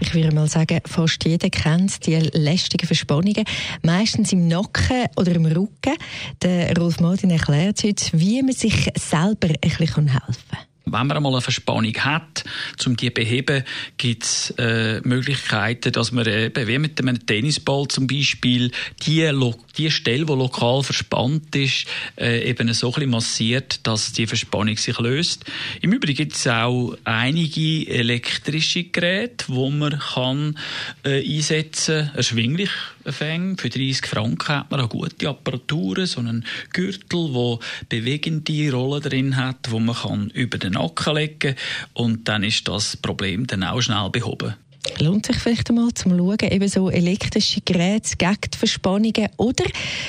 ich würde mal sagen, fast jeder kennt die lästigen Verspannungen, meistens im Nacken oder im Rücken. Der Rolf Martin erklärt heute, wie man sich selber ein bisschen helfen kann. Wenn man einmal eine Verspannung hat, um die zu beheben, gibt es äh, Möglichkeiten, dass man eben, wie mit einem Tennisball zum Beispiel, die, die Stelle, die lokal verspannt ist, äh, eben so ein bisschen massiert, dass die Verspannung sich löst. Im Übrigen gibt es auch einige elektrische Geräte, die man kann, äh, einsetzen kann, erschwinglich Fänge. Für 30 Franken hat man auch gute Apparaturen, so einen Gürtel, der bewegende Rollen drin hat, wo man kann über den Nacken legen und dann ist das Problem dann auch schnell behoben. Lohnt sich vielleicht einmal zum Schauen, eben so elektrische Geräte gegen Verspannungen oder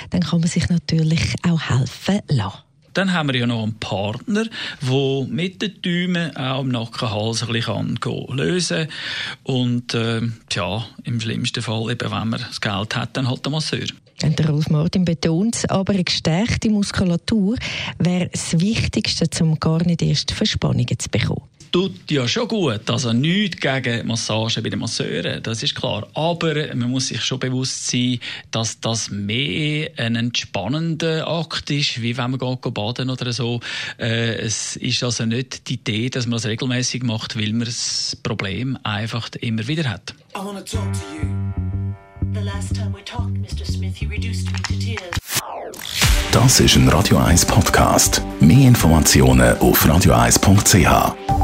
dann kann man sich natürlich auch helfen lassen. Dann haben wir ja noch einen Partner, der mit den Däumen auch im Nackenhals ein bisschen lösen kann. Und äh, tja, im schlimmsten Fall, eben, wenn man das Geld hat, dann halt der Masseur. Und der Rolf Martin betont, aber eine gestärkte Muskulatur wäre das Wichtigste, um gar nicht erst Verspannungen zu bekommen tut ja schon gut. Also nichts gegen Massagen bei den Masseuren, das ist klar. Aber man muss sich schon bewusst sein, dass das mehr ein entspannender Akt ist, wie wenn man geht baden oder so. Äh, es ist also nicht die Idee, dass man das regelmäßig macht, weil man das Problem einfach immer wieder hat. Das ist ein Radio 1 Podcast. Mehr Informationen auf radio1.ch.